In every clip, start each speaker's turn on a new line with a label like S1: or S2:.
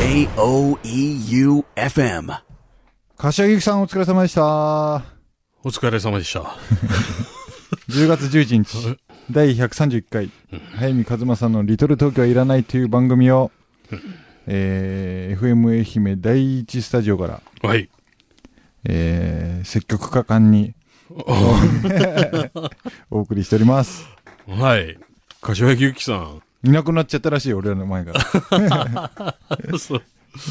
S1: J-O-E-U-F-M
S2: 柏木さんお疲れ様でした。
S3: お疲れ様でした。
S2: 10月11日、第131回、早見和馬さんのリトル東京はいらないという番組を、えー、FM 愛媛第一スタジオから、
S3: はい。
S2: えー、積極果敢に お送りしております。
S3: はい。柏木由紀さん。
S2: いなくなっちゃったらしいよ、俺らの前から。
S3: そう。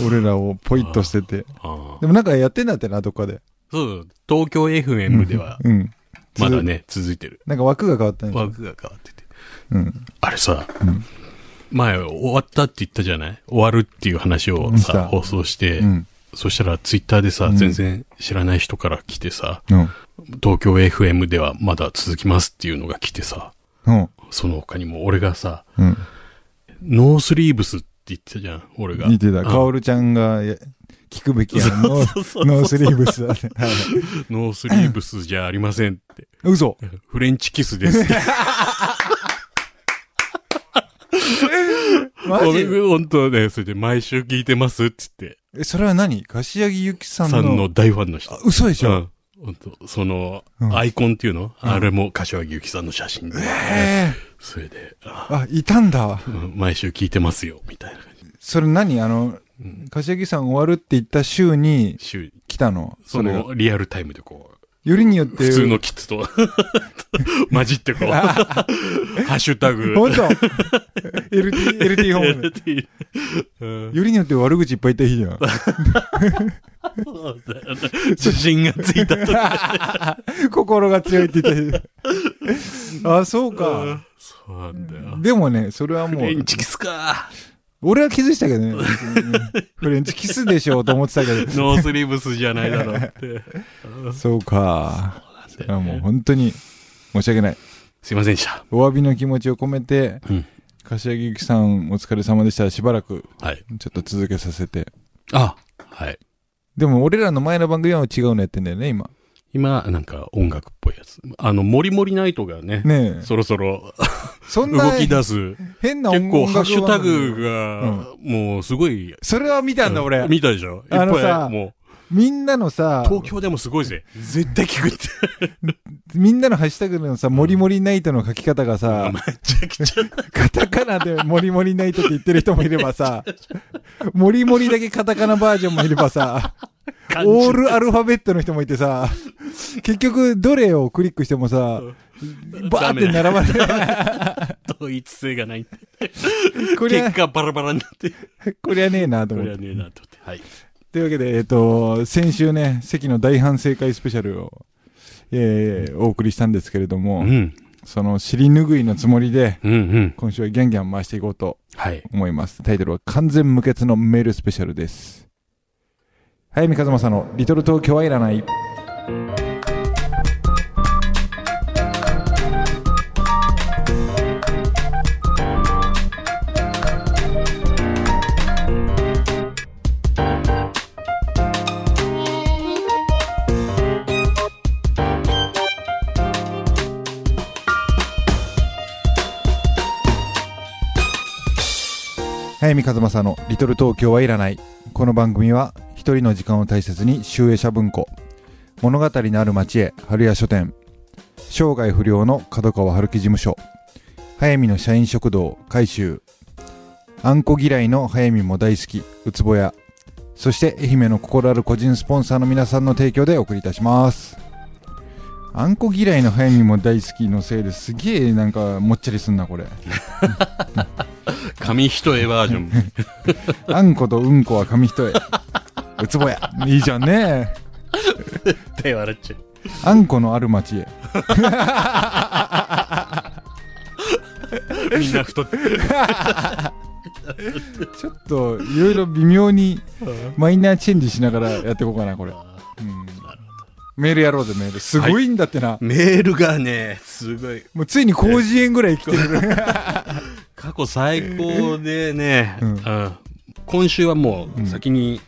S2: 俺らをポイッと捨てて。
S3: ああ
S2: でもなんかやってんだってな、どっかで。
S3: そう。東京 FM では、
S2: うん。
S3: まだね、続いてる。
S2: なんか枠が変わったん
S3: 枠が変わってて。
S2: うん。
S3: あれさ、
S2: ん
S3: 前終わったって言ったじゃない？終わるっていう話をさ、放送して、
S2: うん。
S3: そしたらツイッターでさ、
S2: うん
S3: 全然知らない人から来てさ、
S2: うん。
S3: 東京 FM ではまだ続きますっていうのが来てさ、
S2: うん。
S3: その他にも俺がさ、
S2: うん。
S3: ノースリーブスって言ってたじゃん、俺が。
S2: 似てた。
S3: うん
S2: カオルちゃんがや聞くべきやん。ノースリーブスだね。はい
S3: ノースリーブスじゃありませんって。
S2: 嘘。
S3: フレンチキスですって。
S2: マジ？
S3: 俺本当ね、それで毎週聞いてますって言って、
S2: え、それは何？柏木由紀さんの？
S3: さんの大ファンの人。
S2: あ嘘でしょ、
S3: うん。本当その、
S2: うん
S3: アイコンっていうの、あれも柏木由紀さんの写真で。
S2: え
S3: それで、あ
S2: いたんだ。
S3: うん毎週聞いてますよ、みたいな感じ。
S2: それ何？あの、柏木さん終わるって言った週に
S3: 週、
S2: 来たの？
S3: そ。のリアルタイムでこう、
S2: よりによって。
S3: 普通のキッズと 混じってこう、ハッシュタグ。
S2: 本当？LT、LT ホームで。
S3: うん
S2: よりによって悪口いっぱい言った日じゃん。
S3: そうだよね自信がついたと。
S2: 心が強いって言って。あ、そうか。
S3: そうなんだよ。
S2: でもね、それはもう
S3: フレン、チキスか。
S2: 俺は気づいたけどね。フレンチキスでしょうと思ってたけど。
S3: ノースリーブスじゃないだろうって。
S2: そうか。それはもう本当に申し訳ない。
S3: すいませんでした。
S2: お詫びの気持ちを込めて、
S3: うん
S2: 柏木由紀さんお疲れ様でした。しばらく
S3: はい。
S2: ちょっと続けさせて。
S3: あ、はい。
S2: でも俺らの前の番組は違うのやってんだよね、今。
S3: 今、なんか音楽っぽいやつ。あの、モリモリナイトがね、
S2: ねえ。
S3: そろそろ
S2: そんな
S3: 動き出す。
S2: 変な
S3: 結構ハッシュタ
S2: 音楽
S3: グが、もうすごい。
S2: それは見たんだ、俺。
S3: 見たでしょ？いっぱい、も
S2: みんなの
S3: う、
S2: さ、
S3: 東京でもすごいぜ。絶対聞くって。
S2: みんなのハッシュタグのさ、モリモリナイトの書き方がさ、
S3: めちゃくちゃ。
S2: カタカナでモリモリナイトって言ってる人もいればさ、モリモリだけカタカナバージョンもいればさ、オールアルファベットの人もいてさ、結局どれをクリックしてもさ、バーって並ばない。
S3: 統一性がない。
S2: こりゃ、
S3: 結果バラバラになって。
S2: こりゃねえなと
S3: こ
S2: 思って。
S3: れはねえなと思って。はい。
S2: というわけで、えっ、と、先週ね、関の大反省会スペシャルを、えー、お送りしたんですけれども、
S3: うん。
S2: その尻拭いのつもりで、
S3: うんうん。
S2: 今週はギャンギャン回していこうと
S3: はい。
S2: 思います。タイトルは完全無欠のメールスペシャルです。早見和正のリトル東京はいらない。早見和正のリトル東京はいらない。この番組は一人の時間を大切に集英社文庫。物語のある町へ春屋書店。生涯不良の角川春樹事務所。早見の社員食堂改修。あんこ嫌いの早見も大好きうつぼや。そして愛媛の心ある個人スポンサーの皆さんの提供でお送りいたします。あんこ嫌いの早見も大好きのせいですげえなんかもっちゃりすんなこれ。
S3: 紙一重バージョン。
S2: あんことうんこは紙一重。うつぼや。いいじゃんね。
S3: 手笑っちゃう。
S2: あんこのある町へ。
S3: みんな太って。
S2: ちょっと、いろいろ微妙にマイナーチェンジしながらやっていこうかな、これ。うん、メールやろうぜ、メール。すごいんだってな。
S3: メールがね、すごい。
S2: もうついに広辞苑ぐらい来てる。
S3: 過去最高でね、
S2: うん
S3: うん今週はもう先に言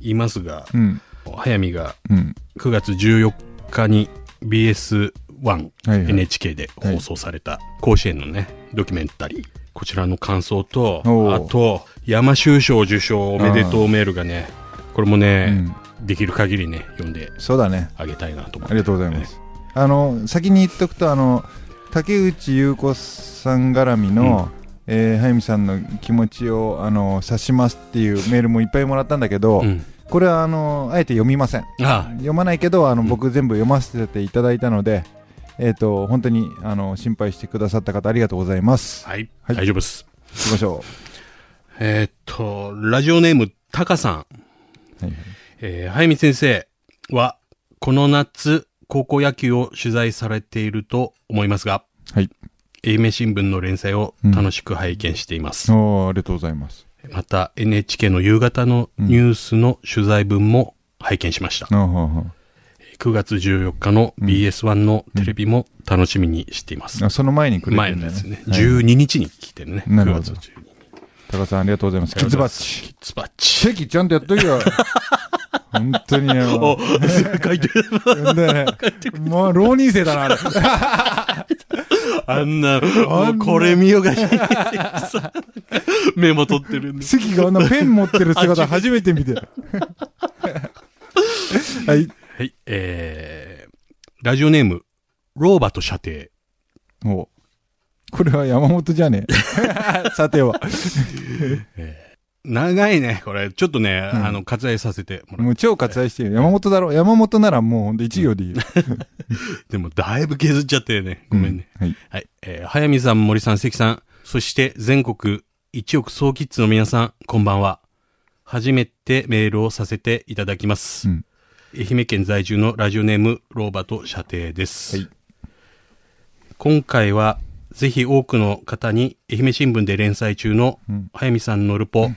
S3: いますが、
S2: うん。
S3: 早見が
S2: うん。
S3: 9月14日に BS1、
S2: はいはい
S3: NHK で放送された甲子園のね、ドキュメンタリー、こちらの感想と、あと、山修賞受賞おめでとうメールがね、これもね、
S2: うん
S3: できる限りね、読んで
S2: そうだね。
S3: あげたいなと思って。
S2: ありがとうございます。あの、先に言っとくと、あの、竹内優子さん絡みの、えー早見さんの気持ちを、あの、察しますっていうメールもいっぱいもらったんだけど、
S3: うん。
S2: これは、あの、あえて読みません。
S3: あ
S2: 読まないけど、あの、
S3: うん
S2: 僕全部読ませていただいたので、えっ、と、本当に、あの、心配してくださった方ありがとうございます。
S3: はい、
S2: はい
S3: 大丈夫です。
S2: 行きましょ
S3: えーっと、ラジオネーム、タカさん。
S2: う。はいはい
S3: えー、早見先生は、この夏、高校野球を取材されていると思いますが、
S2: はい。
S3: 愛媛新聞の連載を楽しく拝見しています。
S2: おーありがとうございます。
S3: また、NHK の夕方のニュースの取材文も拝見しました。
S2: あはは
S3: 9月14日の BS1 のテレビも楽しみにしています。
S2: あその前にくれてるんだ
S3: 前のですね。
S2: はい
S3: 12日に聞いてるね。
S2: なるほど
S3: 9月12日。
S2: 高さんありがとうございます。キッズバッチ。
S3: キッズバッチ。
S2: チェキちゃんとやっとけよ。本当にあの
S3: お、書いてる。
S2: ね もう浪人生だな、あれ。
S3: あんな、もうこれ見よがしにさメモ取ってるんです。
S2: 関があんなペン持ってる姿初めて見て。はい。
S3: はい、えー、ラジオネーム、ローバと射程。
S2: もう。これは山本じゃねえ。さては。
S3: 長いね、これ。ちょっとね、
S2: うん
S3: あの、割愛させてもらう。
S2: もう超割愛してる。山本だろ？山本ならもうほんと一行でいいよ。
S3: でも、だいぶ削っちゃってね。ごめんね。
S2: うん。はい。
S3: はい。えー、早見さん、森さん、関さん、そして全国1億総キッズの皆さん、こんばんは。初めてメールをさせていただきます。
S2: うん
S3: 愛媛県在住のラジオネーム、ローバと射程です。
S2: はい
S3: 今回は、ぜひ多くの方に愛媛新聞で連載中の
S2: うん
S3: 早見さんのルポ、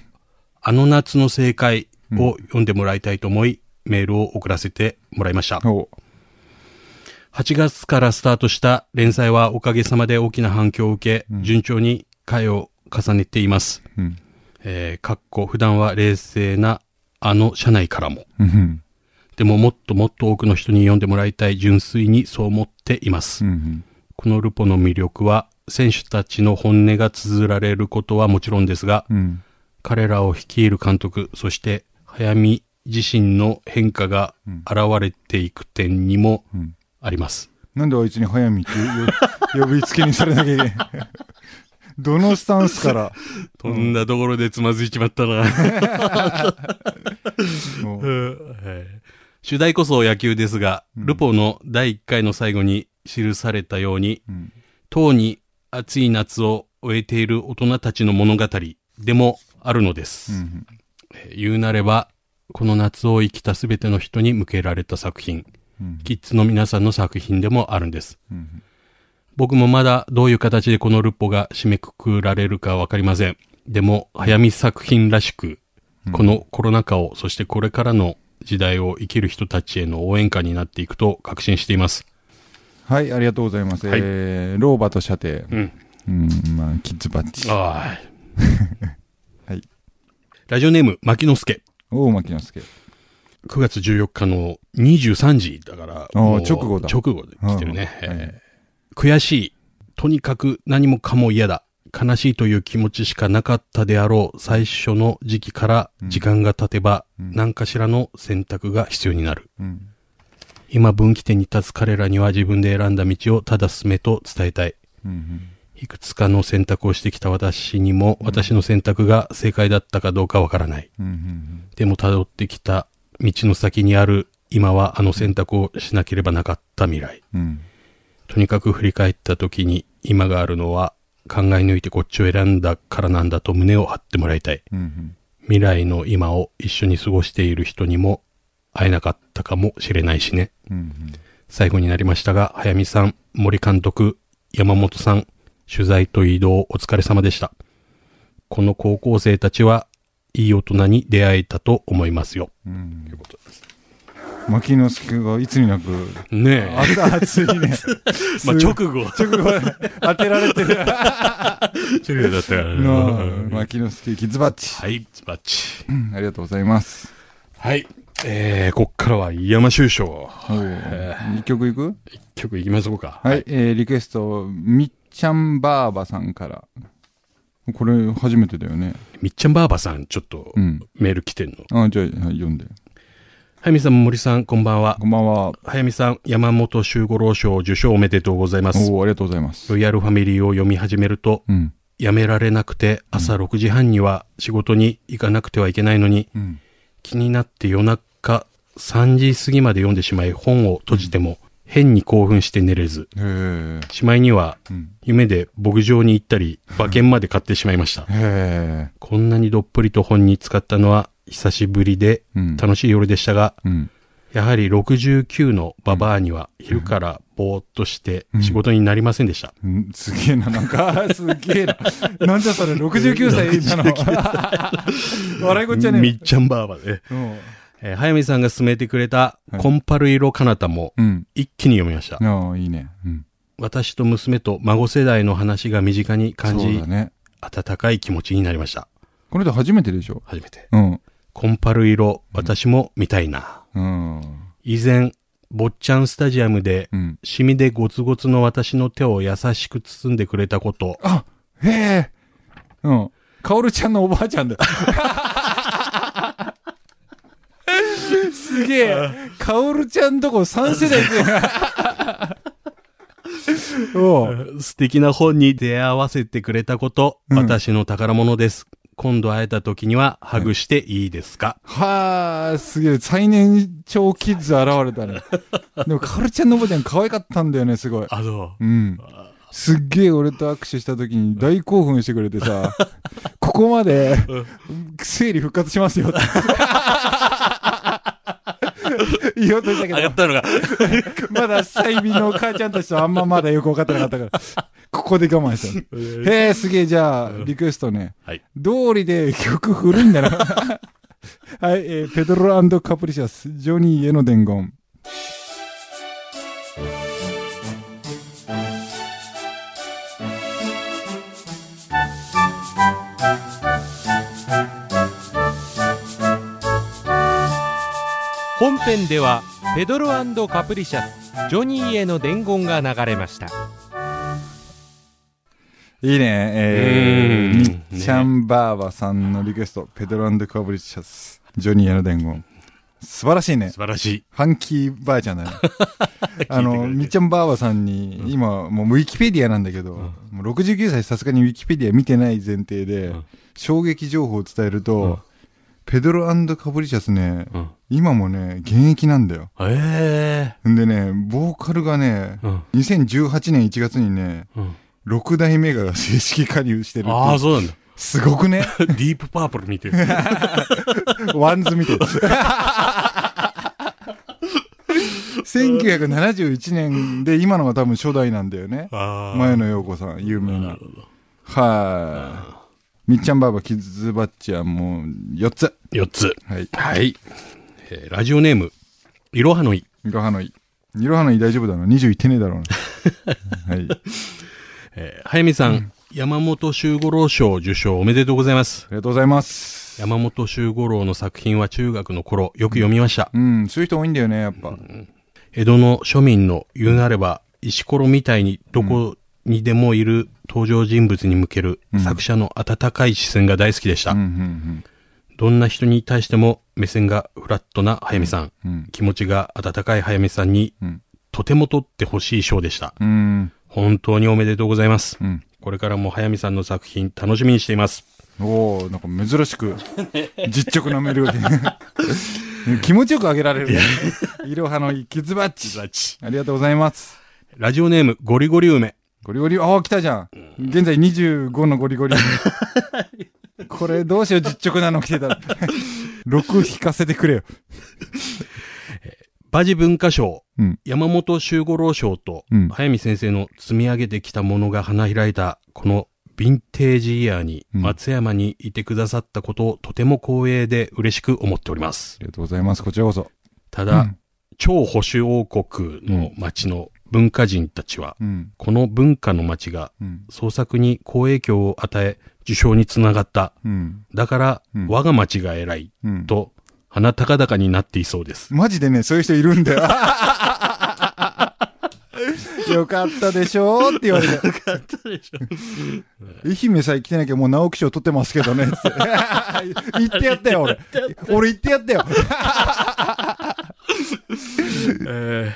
S3: あの夏の正解を読んでもらいたいと思い、メールを送らせてもらいました。
S2: お
S3: 8月からスタートした連載はおかげさまで大きな反響を受け、順調に回を重ねています。
S2: うん。
S3: えー、かっこ普段は冷静なあの社内からも。
S2: うん。
S3: でももっともっと多くの人に読んでもらいたい純粋にそう思っています。
S2: うん。
S3: このルポの魅力は選手たちの本音が綴られることはもちろんですが、
S2: うん。
S3: 彼らを率いる監督、そして早見自身の変化が現れていく点にも
S2: うん。
S3: あります。
S2: なんであいつに早見ってよ 呼びつけにされなきゃいけない？どのスタンスから？
S3: とんだところでつまずいちまったな。主題こそ野球ですが、ルポの第1回の最後に記されたように、
S2: うん
S3: とうに暑い夏を終えている大人たちの物語でもあるのです。
S2: うん。
S3: えー言うなれば、この夏を生きたすべての人に向けられた作品、
S2: うん。
S3: キッズの皆さんの作品でもあるんです。
S2: うん。
S3: 僕もまだどういう形でこのルポが締めくくられるかわかりません。でも、早見作品らしく、このコロナ禍を、そしてこれからの時代を生きる人たちへの応援歌になっていくと確信しています。
S2: はい、ありがとうございます。
S3: はい
S2: えー、老婆と射程。
S3: うん。
S2: うん、まあ、キッズバッチ。
S3: あ
S2: はい。
S3: ラジオネーム、牧之助。
S2: 大牧之助。
S3: 9月14日の23時だから、
S2: 直後だ
S3: 直後で来てるね。
S2: うんはい
S3: えー悔しい。とにかく何もかも嫌だ。悲しいという気持ちしかなかったであろう最初の時期から時間が経てば何かしらの選択が必要になる。
S2: うん。
S3: 今分岐点に立つ彼らには自分で選んだ道をただ進めと伝えたい。
S2: うん。
S3: いくつかの選択をしてきた私にも私の選択が正解だったかどうかわからない。
S2: うん。うん。
S3: でも辿ってきた道の先にある今はあの選択をしなければなかった未来。
S2: うん。
S3: とにかく振り返った時に今があるのは考え抜いてこっちを選んだからなんだと胸を張ってもらいたい。
S2: うん。
S3: 未来の今を一緒に過ごしている人にも会えなかったかもしれないしね。
S2: うん。
S3: 最後になりましたが、早見さん、森監督、山本さん、取材と移動お疲れ様でした。この高校生たちはいい大人に出会えたと思いますよ。
S2: うん
S3: ということです。
S2: 牧之助がいつになく、
S3: ねえ。
S2: 熱熱いね。
S3: まあ、直後。
S2: 直後当てられてる。
S3: 直後だったからね
S2: 牧之助キッズバッチ。
S3: はい、ズバッチ。
S2: ありがとうございます。
S3: はい。えー、こっからは山修章。
S2: おう一曲いく？
S3: 一曲いきましょうか。
S2: はい、えー、リクエスト、みっちゃんばあばさんから。これ初めてだよね。
S3: みっちゃんばあばさん、ちょっと
S2: うん。
S3: メール来てんの。
S2: あ、じゃあ、はい読んで。
S3: はやみさん、森さん、こんばんは。
S2: こんばんは。
S3: はやみさん、山本周五郎賞受賞おめでとうございます。
S2: おおありがとうございます。
S3: ロイヤルファミリーを読み始めると、
S2: うん。
S3: やめられなくて、朝6時半には仕事に行かなくてはいけないのに、
S2: うん。
S3: 気になって夜中3時過ぎまで読んでしまい、本を閉じても、変に興奮して寝れず。しまいには、
S2: うん。
S3: 夢で牧場に行ったり、馬券まで買ってしまいました。こんなにどっぷりと本に使ったのは久しぶりで
S2: うん。
S3: 楽しい夜でしたが、
S2: うん。
S3: やはり69のババアには昼からぼーっとして仕事になりませんでした。
S2: うんすげえな、なんか、すげえな。なんじゃそれ、69歳なの。笑いこっちゃねえ
S3: みっちゃんバーバで。
S2: うん
S3: えー早見さんが勧めてくれた
S2: はい
S3: コンパル色かなたも
S2: うん。
S3: 一気に読みました。
S2: ああ、いいね。うん。
S3: 私と娘と孫世代の話が身近に感じ
S2: ね。
S3: 温かい気持ちになりました。
S2: これで初めてでしょ？
S3: 初めて。
S2: うん。
S3: コンパル色、私も見たいな。
S2: うん。
S3: 以前、坊っちゃんスタジアムで、
S2: うん。
S3: シミでゴツゴツの私の手を優しく包んでくれたこと、
S2: あ、へえ。うん。かおるちゃんのおばあちゃんだ。すげえ。かおるちゃんとこ3世代で。おう
S3: 素敵な本に出会わせてくれたこと、
S2: うん
S3: 私の宝物です。今度会えた時にはハグしていいですか、
S2: はあ、すげえ。最年長キッズ現れたね。でも、かおるちゃんのおばあちゃん可愛かったんだよね、すごい。
S3: あ、そう。
S2: うん。すっげえ俺と握手した時に大興奮してくれてさ、ここまで生理復活しますよって。言おうとしたけど、
S3: ったのが。
S2: まだ細身の母ちゃんたちとあんままだよく分かってなかったから、ここで我慢したの。へえ、すげえ、じゃあ、リクエストね。
S3: はい。
S2: 通りで曲古いんだな。はい、えーペドロカプリシャス、ジョニーへの伝言。
S1: 本編ではペドロカプリシャスジョニーへの伝言が流れました
S2: いいね、えー、
S3: うーん
S2: みっちゃんばあばさんのリクエスト、ペドロカプリシャス、ジョニーへの伝言。素晴らしいね
S3: 素。晴らしい。
S2: ファンキーばあちゃんだね。あの、みっちゃんばあばさんに、今、もうウィキペディアなんだけど、もう69歳さすがにウィキペディア見てない前提で、
S3: うん
S2: 衝撃情報を伝えると、
S3: うん
S2: ペドロカプリシャスね、
S3: うん。
S2: 今もね、現役なんだよ。
S3: え
S2: んでね、ボーカルがね、
S3: えうん。
S2: 2018年1月にね、
S3: うん。
S2: 6代目が正式加入してるって
S3: ああ、そうなんだ。
S2: すごくね？
S3: ディープパープルみてえ。
S2: ワンズ見てる。1971年で今のが多分初代なんだよね。前野陽子さん、有名な。はい。みっちゃんばあばキッズバッチはもう4つ。
S3: 4つ。
S2: はい。
S3: はい。えーラジオネーム、いろはのい。
S2: いろはのい。いろはのい大丈夫だな。20いってねえだろうな。はい。
S3: えー、早見さん、山本周五郎賞受賞おめでとうございます。
S2: ありがとうございます。
S3: 山本周五郎の作品は中学の頃、よく読みました。
S2: うん、そういう人多いんだよね、やっぱ。
S3: 江戸の庶民の言うなれば、石ころみたいにどこにでもいる登場人物に向ける
S2: うん
S3: 作者の温かい視線が大好きでした。
S2: うん、うん、
S3: どんな人に対しても目線がフラットな早見さん。
S2: うん。うん。
S3: 気持ちが温かい早見さんに、
S2: うん
S3: とても取ってほしい賞でした。
S2: うん。
S3: 本当におめでとうございます。
S2: うん。
S3: これからも早見さんの作品楽しみにしています。
S2: おおなんか珍しく、実直なメールが来て気持ちよくあげられる、ね。いろはのキッズバッチ。ありがとうございます。
S3: ラジオネーム、ゴリゴリ梅。
S2: ゴリゴリ、ああ、来たじゃん。現在25のゴリゴリ。これどうしよう、実直なの来てたら。6引かせてくれよ。
S3: バジ文化賞、
S2: うん。
S3: 山本周五郎賞と、
S2: うん
S3: 早見先生の積み上げてきたものが花開いた、このヴィンテージイヤーに、
S2: うん
S3: 松山にいてくださったことをとても光栄で嬉しく思っております。
S2: ありがとうございます。こちらこそ。
S3: ただ、
S2: うん
S3: 超保守王国の町の文化人たちは、
S2: うん。
S3: この文化の町が
S2: うん。
S3: 創作に好影響を与え、受賞につながった。
S2: うん。
S3: だから、
S2: うん
S3: 我が町が偉い。
S2: うん。
S3: と、鼻高々になっていそうです。
S2: マジでね、そういう人いるんだよ。よかったでしょって言われて。
S3: よかったでしょ。
S2: 愛媛さえ来てなきゃもう直木賞取ってますけどね。言ってやったよ、俺。俺言ってやったよ。
S3: え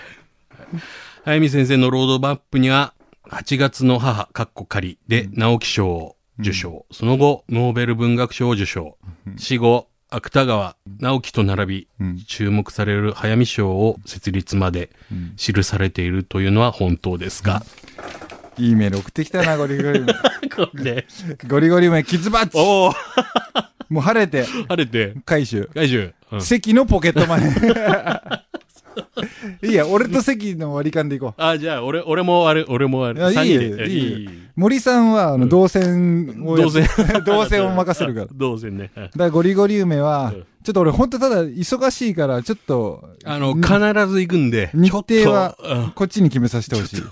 S3: ー、早見先生のロードマップには、8月の母、かっこ仮で直木賞を受賞。その後、ノーベル文学賞を受賞。死後、芥川直樹と並び、
S2: うん
S3: 注目される早見賞を設立まで記されているというのは本当ですか、
S2: いいメール送ってきたな、ゴリゴリ梅。
S3: これ。
S2: ゴリゴリ梅、キズバッチ
S3: おお
S2: もう晴れて、
S3: 晴れて、
S2: 回収。
S3: 外周。うん
S2: 席のポケットマネー。いいや、俺と席の割り勘でいこう。
S3: あ、じゃあ、俺、俺もあれ、俺もあれ。
S2: いいいよいいよ森さんは、あの、動線を
S3: 動線
S2: 動線を任せるから。だ か
S3: 動線ね。はい
S2: らゴリゴリ梅は
S3: うん、
S2: ちょっと俺ほんとただ忙しいから、ちょっと、
S3: あの、
S2: に
S3: 必ず行くんで。
S2: 日程はこっちに決めさせてほしい。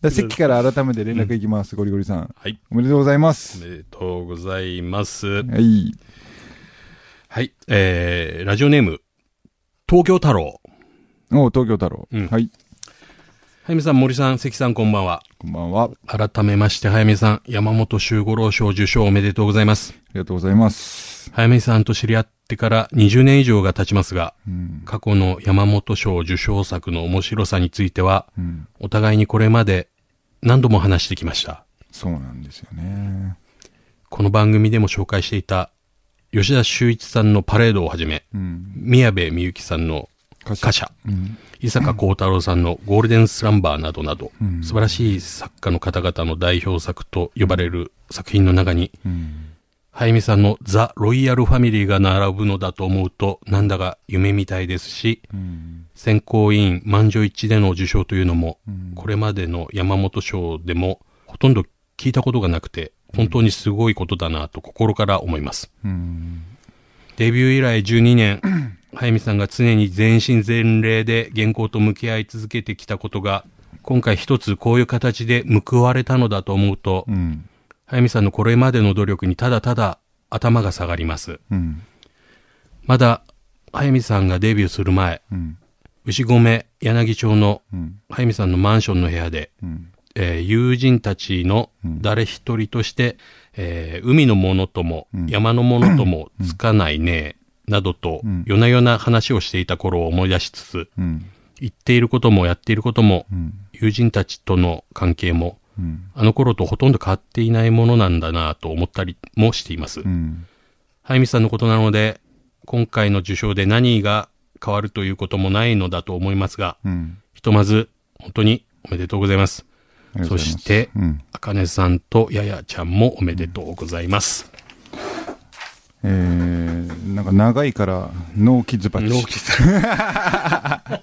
S2: だ席から改めて連絡いきます、ゴリゴリさん。
S3: はい。
S2: おめでとうございま
S3: お
S2: す。
S3: めでとうございます。
S2: はい。
S3: はい。えー、ラジオネーム、東京太郎。
S2: おう東京太郎。
S3: うん
S2: はい。
S3: 早見さん、森さん、関さん、こんばんは。
S2: こんばんは。あ
S3: 改めまして、早見さん、山本周五郎賞受賞おめでとうございます。
S2: りがとうございます。
S3: 早見さんと知り合ってから20年以上が経ちますが、
S2: うん。
S3: 過去の山本賞受賞作の面白さについては、
S2: うん。
S3: お互いにこれまで何度も話してきました。
S2: そうなんですよね。
S3: この番組でも紹介していた、吉田修一さんのパレードをはじめ、
S2: うん。
S3: 宮部みゆきさんの
S2: 歌
S3: 歌者、
S2: うん。
S3: 伊坂幸太郎さんのゴールデンスランバーなどなど、
S2: うん
S3: 素晴らしい作家の方々の代表作と呼ばれる作品の中に、
S2: うん。
S3: 早見さんのザ・ロイヤルファミリーが並ぶのだと思うと、なんだか夢みたいですし、
S2: うん。
S3: 選考委員満場一致での受賞というのも、
S2: うん
S3: これまでの山本賞でもほとんど聞いたことがなくて、本当にすごいことだなと心から思います。
S2: うん。
S3: デビュー以来12年、早見さんが常に全身全霊で原稿と向き合い続けてきたことが、今回一つこういう形で報われたのだと思うと、
S2: うん。
S3: 早見さんのこれまでの努力にただただ頭が下がります。
S2: うん。
S3: まだ、早見さんがデビューする前、
S2: うん。
S3: 牛込柳町の
S2: うん。
S3: 早見さんのマンションの部屋で、
S2: うん。
S3: えー友人たちの
S2: うん
S3: 誰一人として、えー海のものとも、
S2: うん
S3: 山のものともつかないね、などと
S2: うん、
S3: 夜な夜な話をしていた頃を思い出しつつ、
S2: うん。
S3: 言っていることもやっていることも、
S2: うん。
S3: 友人たちとの関係も、
S2: うん。
S3: あの頃とほとんど変わっていないものなんだなと思ったりもしています。
S2: うん。
S3: 早見さんのことなので、今回の受賞で何が変わるということもないのだと思いますが、
S2: うん。
S3: ひとまず、本当におめでとうございます。そして
S2: うん。
S3: あかねさんとややちゃんもおめでとうございます。
S2: えー、なんか長いから、ノーキッズバッチ。
S3: ノーキさ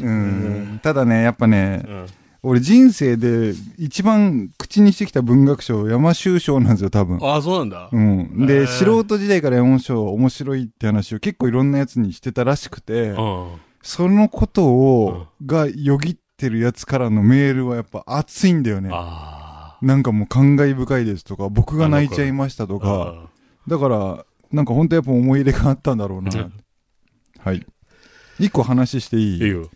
S2: うん。ただね、やっぱね、
S3: ん。
S2: 俺人生で一番口にしてきた文学賞、山修賞なんですよ、多分。
S3: ああ、そうなんだ。
S2: うん。で、素人時代から山本賞面白いって話を結構いろんなやつにしてたらしくて、
S3: うん。
S2: そのことを、がよぎってるやつからのメールはやっぱ熱いんだよね。
S3: あ
S2: なんかもう感慨深いですとか、僕が泣いちゃいましたと
S3: あ。
S2: か、だから、なんか本当やっぱ思い入れがあったんだろうな。はい。一個話していい？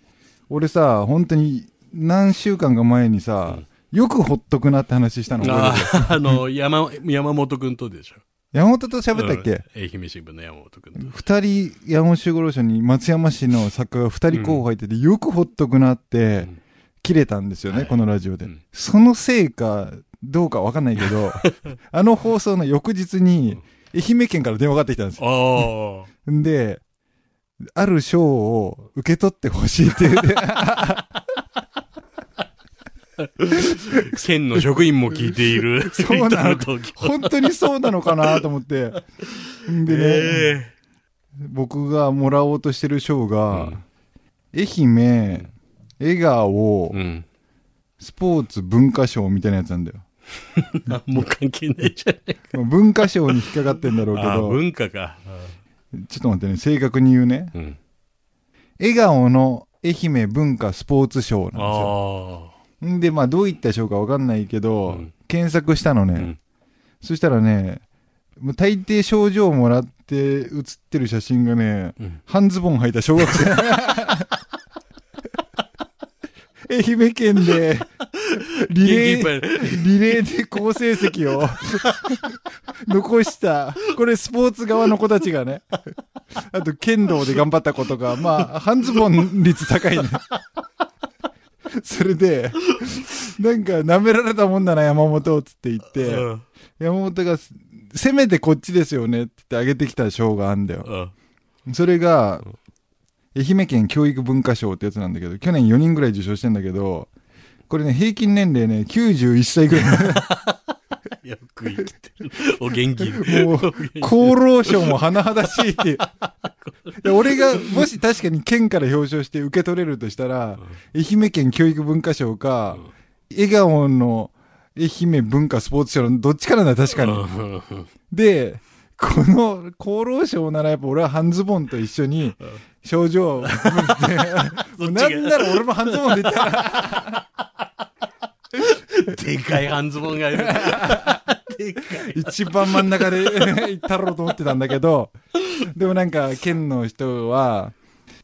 S2: 俺さ、本当に何週間か前にさ、よくほっとくなって話したの覚
S3: ああ、あの、山、山本くんとでしょ。
S2: 山本と喋ったっけ、
S3: うん愛媛新聞の山本くんと。
S2: 二人、山本周五郎賞に松山市の作家が二人候補入ってて、よくほっとくなって、
S3: うん
S2: 切れたんですよね、
S3: はい
S2: このラジオで。
S3: うん
S2: そのせいか、どうかわかんないけど、あの放送の翌日に、愛媛県から電話がかかってきたんですよ。で、ある賞を受け取ってほしいって言って、
S3: あ。県の職員も聞いている。
S2: そうなの 本当にそうなのかなと思って。んでね、
S3: え
S2: 僕がもらおうとしてる賞が、
S3: うん
S2: 愛媛、笑顔
S3: え、うん。
S2: スポーツ文化賞みたいなやつなんだよ。
S3: 何も関係ないじゃないか。
S2: まあ文化賞に引っかかってんだろうけ
S3: ああ、
S2: ど、
S3: 文化か。
S2: ちょっと待ってね、正確に言うね。
S3: うん。
S2: 笑顔の愛媛文化スポーツ賞なんですよ。で、まあ、どういった賞かわかんないけど、
S3: うん
S2: 検索したのね。
S3: うん
S2: そしたらね、もう大抵賞状をもらって写ってる写真がね、
S3: うん
S2: 半ズボン履いた小学生。愛媛県で、リレー、リレーで好成績を。残した、これスポーツ側の子たちがね、あと剣道で頑張った子とか、まあ、半ズボン率高いね。それで、なんか舐められたもんだな、山本、つって言って、
S3: うん。
S2: 山本が、せめてこっちですよねって言ってあげてきた賞があんだよ。
S3: うん。
S2: それが、愛媛県教育文化賞ってやつなんだけど、去年4人ぐらい受賞してんだけど、これね、平均年齢ね、91歳ぐらい。
S3: よく生きてる。お元気。
S2: もう厚労省も甚だしいっていう。で俺が、もし確かに県から表彰して受け取れるとしたら、愛媛県教育文化賞か、笑顔の愛媛文化スポーツ賞のどっちかなんだ、確かに。
S3: うん
S2: で、この厚労省ならやっぱ俺は半ズボンと一緒に症状をて、もうなんなら俺も半ズボンで言ったら、
S3: でかい半ズボンがいる。でかい。
S2: 一番真ん中で行ったろうと思ってたんだけど、でもなんか県の人は、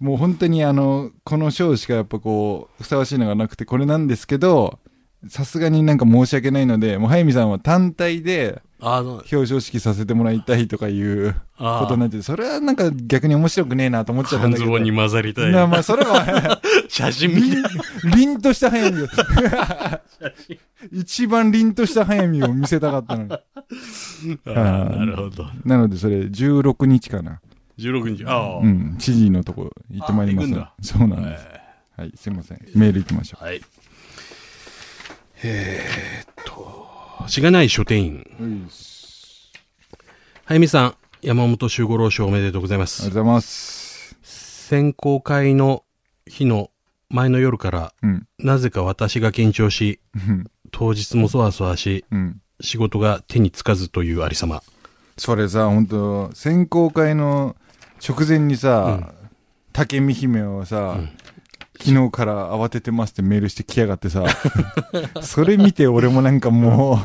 S2: もう本当にあの、この賞しかやっぱこう、ふさわしいのがなくてこれなんですけど、さすがになんか申し訳ないので、もう早見さんは単体で
S3: あの、
S2: 表彰式させてもらいたいとかいう
S3: あ
S2: ことになってて、それはなんか逆に面白くねえなと思っちゃったんだけど。
S3: 半ズボンに混ざりたい。
S2: なまあそれは、
S3: 写真見て。
S2: 凛とした早見を。一番凛とした早見を見せたかったのに。
S3: なるほど。
S2: なのでそれ16日かな。
S3: 16日。ああ。
S2: うん。知事のとこ行ってまいりますそうなんです。はい、すいません。メール行きましょ
S3: はい。えーっと、しがない書店員。
S2: う。うん。
S3: 早見さん、山本周五郎賞おめでとうございます。
S2: ありがとうございます。
S3: 選考会の日の前の夜から、
S2: うん。
S3: なぜか私が緊張し、
S2: うん。
S3: 当日もそわそわし、
S2: うん。
S3: 仕事が手につかずというありさま。
S2: それさ、本当選考会の直前にさ、竹見姫をさ、
S3: うん
S2: 昨日から慌ててますってメールしてきやがってさ、それ見て俺もなんかも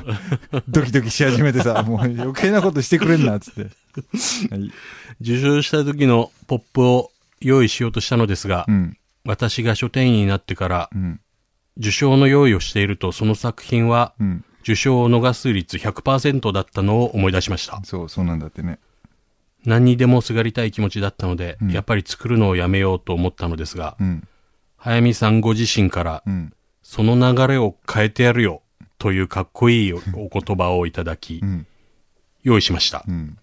S2: う、ドキドキし始めてさ、もう余計なことしてくれんな、っつって。はい。
S3: 受賞した時のポップを用意しようとしたのですが、
S2: うん。
S3: 私が書店員になってから
S2: うん。
S3: 受賞の用意をしているとその作品は
S2: うん。
S3: 受賞を逃す率100%だったのを思い出しました。
S2: そう、そうなんだってね。
S3: 何にでもすがりたい気持ちだったので、
S2: うん
S3: やっぱり作るのをやめようと思ったのですが、
S2: うん。
S3: 早見さんご自身から、
S2: うん。
S3: その流れを変えてやるよ、というかっこいいおお言葉をいただき
S2: う、ん。
S3: 用意しました
S2: う。ん。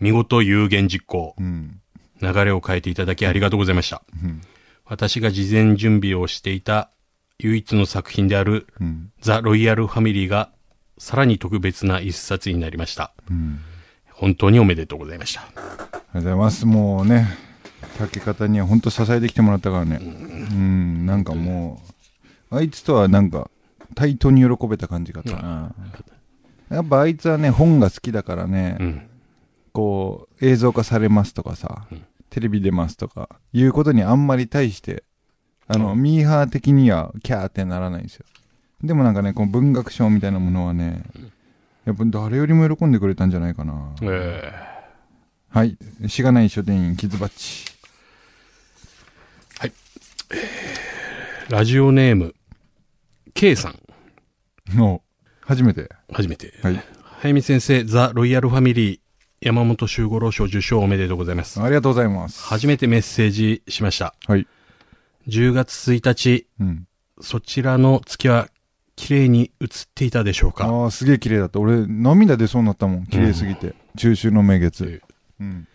S3: 見事有言実行、
S2: うん。
S3: 流れを変えていただきありがとうございました。
S2: うん。
S3: 私が事前準備をしていた唯一の作品である
S2: うん。
S3: ザ・ロイヤル・ファミリーがさらに特別な一冊になりました。
S2: うん。
S3: 本当におめでとうございました。
S2: ありがとうございます。もうね、竹方には本当支えてきてもらったからね。うん、なんかもう、あいつとはなんか、対等に喜べた感じがあったな。やっぱあいつはね、本が好きだからね、
S3: うん。
S2: こう、映像化されますとかさ、
S3: うん
S2: テレビ出ますとか、いうことにあんまり対して、あの、
S3: うん
S2: ミーハー的にはキャーってならないんですよ。でもなんかね、この文学賞みたいなものはね、やっぱ誰よりも喜んでくれたんじゃないかな。
S3: え
S2: はい。しがない書店員、キズバッチ。
S3: ーラジオネーム、K さん。
S2: の、初めて。
S3: 初めて。
S2: はい。
S3: 早見先生、ザ・ロイヤル・ファミリー、山本周五郎賞受賞おめでとうございます。
S2: ありがとうございます。
S3: 初めてメッセージしました。
S2: はい。
S3: 10月1日、
S2: うん。
S3: そちらの月は綺麗に映っていたでしょうか？
S2: ああ、すげえ綺麗だった。俺、涙出そうになったもん。綺麗すぎて。中秋の名月。うん。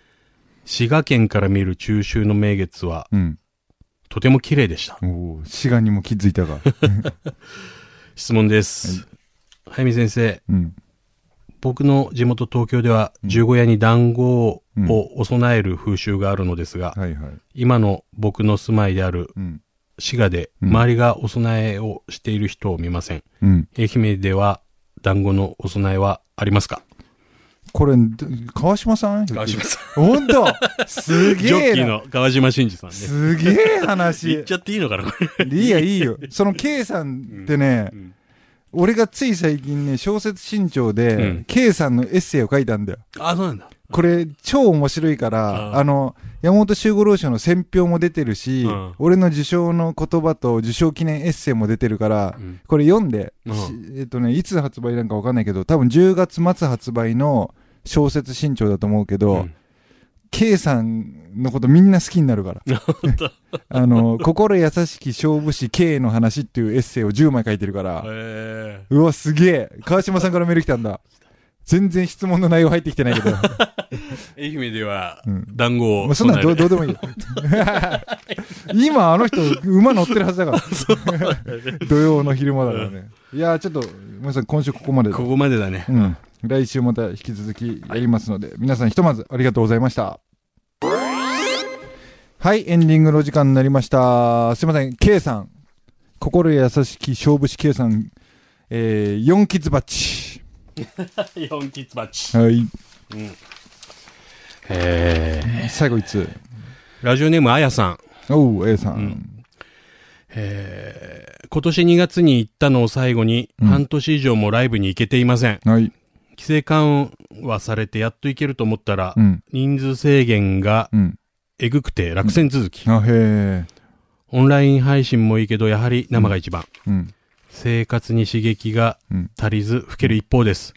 S3: 滋賀県から見る中秋の名月は
S2: うん。
S3: とても綺麗でした。
S2: 滋賀にも気づいたが。
S3: 質問です。早見先生、
S2: うん。
S3: 僕の地元東京では
S2: うん
S3: 十五夜に団子を
S2: うん
S3: お供える風習があるのですが、
S2: はいはい。
S3: 今の僕の住まいである
S2: うん。
S3: 滋賀で
S2: うん
S3: 周りがお供えをしている人を見ません。愛媛では団子のお供えはありますか？
S2: これ、ど川島さん？
S3: 川島さ
S2: ほんとすげ
S3: ジョッキー。の川島真司さんです。
S2: すげえ
S3: 言っ
S2: 話。
S3: ちゃっていいのかなこれ。
S2: いいや、いいよ。その K さんってね、俺がつい最近ね、小説新潮
S3: う
S2: で
S3: ん、
S2: K さんのエッセイを書いたんだよ。
S3: あ、そうなんだ。
S2: これ、超面白いから、
S3: あ
S2: あの、山本周五郎賞の選評も出てるし、
S3: うん
S2: 俺の受賞の言葉と受賞記念エッセイも出てるから、
S3: うん
S2: これ読んで、えっとね、いつ発売なんかわかんないけど、多分10月末発売の小説新潮だと思うけど、
S3: うん
S2: K さんのことみんな好きになるから。あの、心優しき勝負師 K の話っていうエッセイを10枚書いてるから、
S3: へ
S2: うわ、すげえ。川島さんからメール来たんだ。全然質問の内容入ってきてないけど。
S3: え。愛媛では
S2: うん、
S3: 団子を。
S2: もうそんなんどうどう
S3: で
S2: でもいいよ。今あの人、馬乗ってるはずだから。土曜の昼間だからね。いやーちょっと、皆さん今週ここまでだ
S3: ここまでだね。
S2: うん。来週また引き続きやりますので、皆さんひとまずありがとうございました。はい、エンディングの時間になりました。すいません、K さん。心優しき勝負師 K さん、えー、4キッズバッチ。
S3: 四キッズバッチ。
S2: はい。
S3: うん。え
S2: 最後いつ
S3: ー、ラジオネームあやさん。
S2: おう、A さん。
S3: うんえー、今年2月に行ったのを最後に、
S2: うん
S3: 半年以上もライブに行けていません。
S2: はい。
S3: 規制緩和されてやっと行けると思ったら、
S2: うん。
S3: 人数制限が
S2: うん。
S3: えぐくて落選続き。
S2: あ、へえ。
S3: オンライン配信もいいけど、やはり生が一番。
S2: うん。
S3: 生活に刺激が
S2: うん。
S3: 足りず、老ける一方です。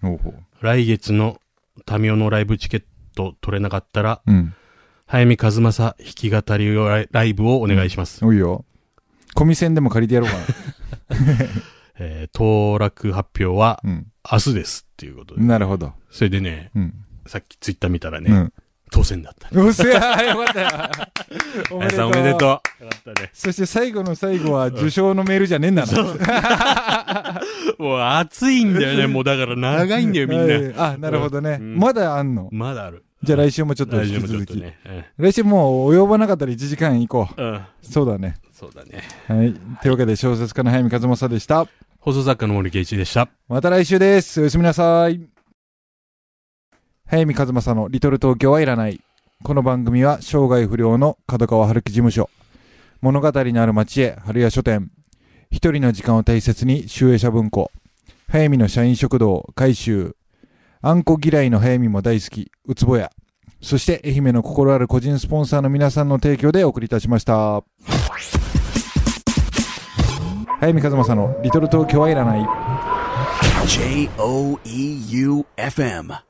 S3: 来月のタミオのライブチケット取れなかったら、
S2: うん。
S3: 早見和正弾き語りライブをお願いします。
S2: おいよ。コミセンでも借りてやろうか
S3: えー当落発表は。明日ですっていうことで。
S2: なるほど。
S3: それでね、
S2: うん。
S3: さっきツイッター見たらね、
S2: うん。
S3: 当選だった。
S2: うっせや、よかったよ。お
S3: あやさんおめでとう。よかったね。
S2: そして最後の最後は受賞のメールじゃねえんだな。
S3: もう暑いんだよね。もうだから長いんだよ、みんな。
S2: はいあ、なるほどね。
S3: うん
S2: まだあんの？
S3: まだある。
S2: じゃあ来週もちょっと引き続き。
S3: 夫ちょっとね。
S2: 来週もう及ばなかったら1時間行こ
S3: うん。うん。
S2: う。そうだね。
S3: そうだね。
S2: はい。というわけで小説家の早見和正でした。
S3: 放送作家の森圭一でした。
S2: また来週です。おやすみなさい。早見和正のリトル東京はいらない。この番組は生涯不良の角川春樹事務所。物語のある町へ春屋書店。一人の時間を大切に集英社文庫。早見の社員食堂改修。あんこ嫌いの早見も大好き。うつぼや。そして愛媛の心ある個人スポンサーの皆さんの提供でお送りいたしました。早見和正のリトル東京はいらない。
S4: J O E U F M.